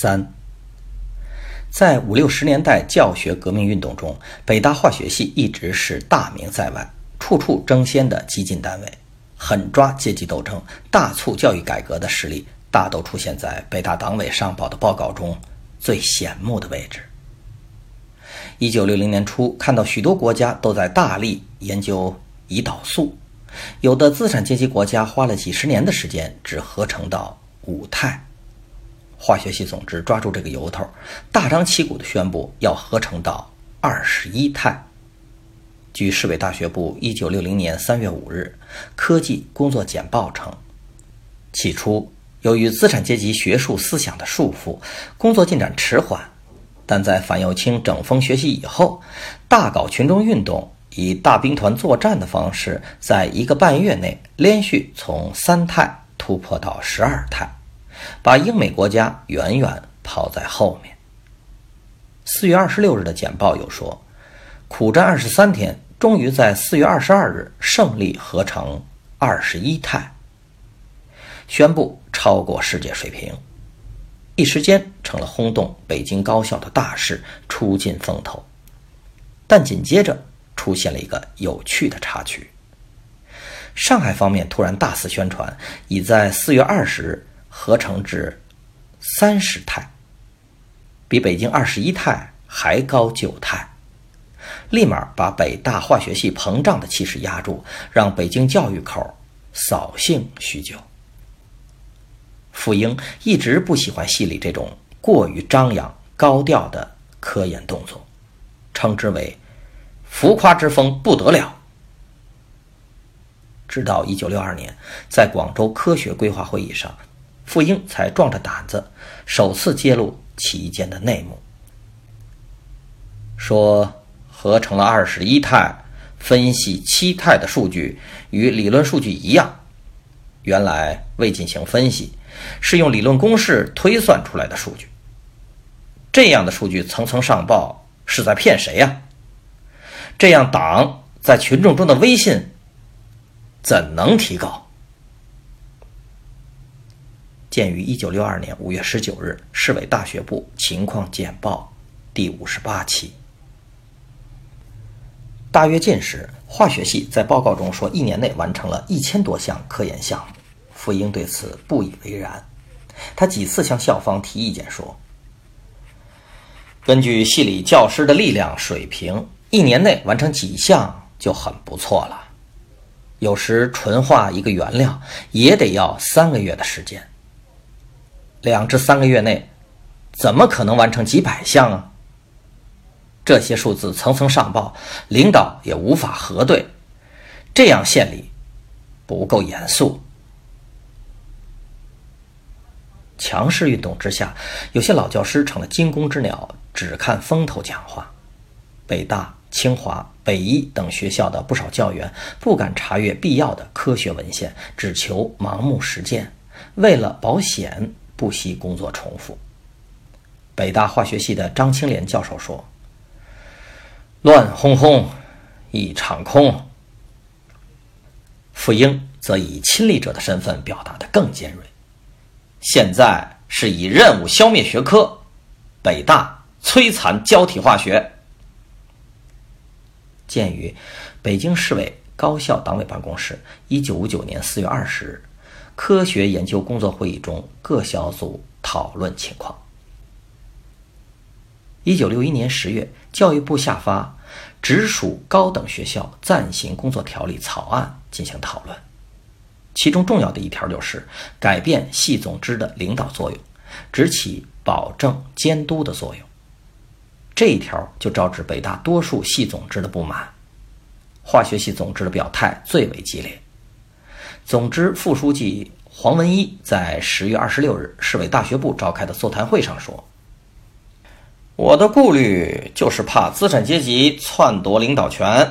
三，在五六十年代教学革命运动中，北大化学系一直是大名在外、处处争先的激进单位，狠抓阶级斗争、大促教育改革的实力，大都出现在北大党委上报的报告中最显目的位置。一九六零年初，看到许多国家都在大力研究胰岛素，有的资产阶级国家花了几十年的时间，只合成到五肽。化学系总支抓住这个由头，大张旗鼓地宣布要合成到二十一肽。据市委大学部一九六零年三月五日科技工作简报称，起初由于资产阶级学术思想的束缚，工作进展迟缓，但在樊幼清整风学习以后，大搞群众运动，以大兵团作战的方式，在一个半月内连续从三态突破到十二态。把英美国家远远抛在后面。四月二十六日的简报又说，苦战二十三天，终于在四月二十二日胜利合成二十一肽，宣布超过世界水平，一时间成了轰动北京高校的大事，出尽风头。但紧接着出现了一个有趣的插曲：上海方面突然大肆宣传，已在四月二十日。合成至三十肽，比北京二十一肽还高九肽，立马把北大化学系膨胀的气势压住，让北京教育口扫兴许久。傅英一直不喜欢系里这种过于张扬、高调的科研动作，称之为浮夸之风不得了。直到一九六二年，在广州科学规划会议上。傅英才壮着胆子首次揭露其间的内幕，说合成了二十一肽，分析七肽的数据与理论数据一样，原来未进行分析，是用理论公式推算出来的数据。这样的数据层层上报，是在骗谁呀？这样党在群众中的威信怎能提高？鉴于一九六二年五月十九日市委大学部情况简报第五十八期，大跃进时，化学系在报告中说，一年内完成了一千多项科研项目。傅英对此不以为然，他几次向校方提意见说：“根据系里教师的力量水平，一年内完成几项就很不错了。有时纯化一个原料也得要三个月的时间。”两至三个月内，怎么可能完成几百项啊？这些数字层层上报，领导也无法核对，这样献礼不够严肃。强势运动之下，有些老教师成了惊弓之鸟，只看风头讲话。北大、清华、北医等学校的不少教员不敢查阅必要的科学文献，只求盲目实践，为了保险。不惜工作重复。北大化学系的张青莲教授说：“乱哄哄，一场空。”傅英则以亲历者的身份表达的更尖锐：“现在是以任务消灭学科，北大摧残胶体化学。”鉴于北京市委高校党委办公室一九五九年四月二十日。科学研究工作会议中，各小组讨论情况。一九六一年十月，教育部下发《直属高等学校暂行工作条例》草案进行讨论，其中重要的一条就是改变系总支的领导作用，只起保证监督的作用。这一条就招致北大多数系总支的不满。化学系总支的表态最为激烈。总之副书记黄文一在十月二十六日市委大学部召开的座谈会上说：“我的顾虑就是怕资产阶级篡夺领导权。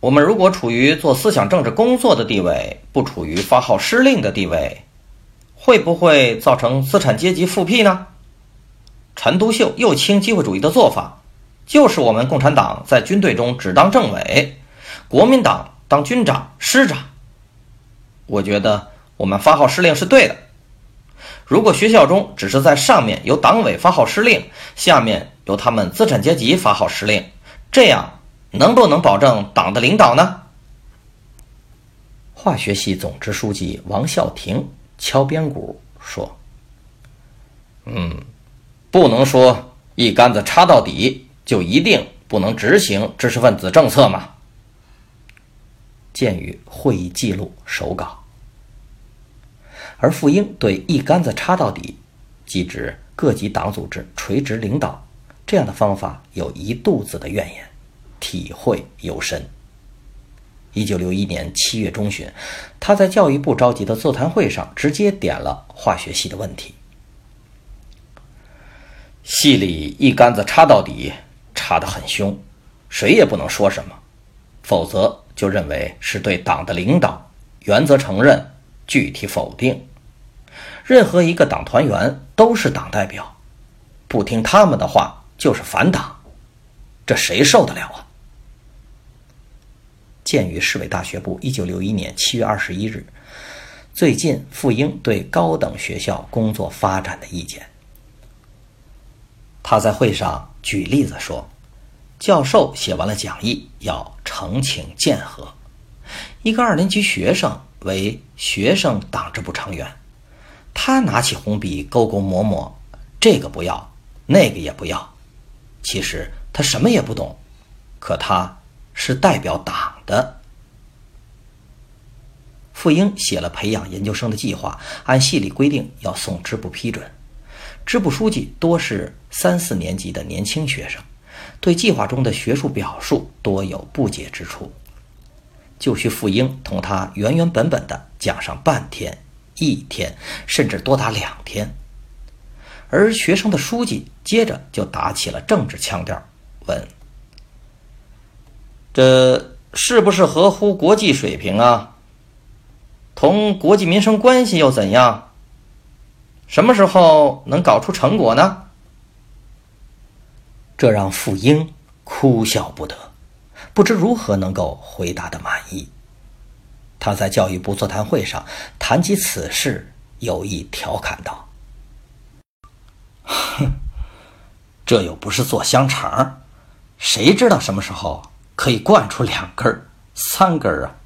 我们如果处于做思想政治工作的地位，不处于发号施令的地位，会不会造成资产阶级复辟呢？”陈独秀右倾机会主义的做法，就是我们共产党在军队中只当政委，国民党当军长、师长。我觉得我们发号施令是对的。如果学校中只是在上面由党委发号施令，下面由他们资产阶级发号施令，这样能不能保证党的领导呢？化学系总支书记王孝廷敲边鼓说：“嗯。”不能说一竿子插到底就一定不能执行知识分子政策吗？鉴于会议记录手稿，而傅英对一竿子插到底，即指各级党组织垂直领导这样的方法有一肚子的怨言，体会尤深。一九六一年七月中旬，他在教育部召集的座谈会上直接点了化学系的问题。系里一竿子插到底，插得很凶，谁也不能说什么，否则就认为是对党的领导原则承认，具体否定。任何一个党团员都是党代表，不听他们的话就是反党，这谁受得了啊？鉴于市委大学部一九六一年七月二十一日最近傅英对高等学校工作发展的意见。他在会上举例子说，教授写完了讲义，要呈请鉴核。一个二年级学生为学生党支部成员，他拿起红笔勾勾抹抹，这个不要，那个也不要。其实他什么也不懂，可他是代表党的。傅英写了培养研究生的计划，按系里规定要送支部批准。支部书记多是三四年级的年轻学生，对计划中的学术表述多有不解之处，就需傅英同他原原本本的讲上半天、一天，甚至多达两天。而学生的书记接着就打起了政治腔调，问：“这是不是合乎国际水平啊？同国际民生关系又怎样？”什么时候能搞出成果呢？这让傅英哭笑不得，不知如何能够回答的满意。他在教育部座谈会上谈及此事，有意调侃道：“哼，这又不是做香肠，谁知道什么时候可以灌出两根、三根啊？”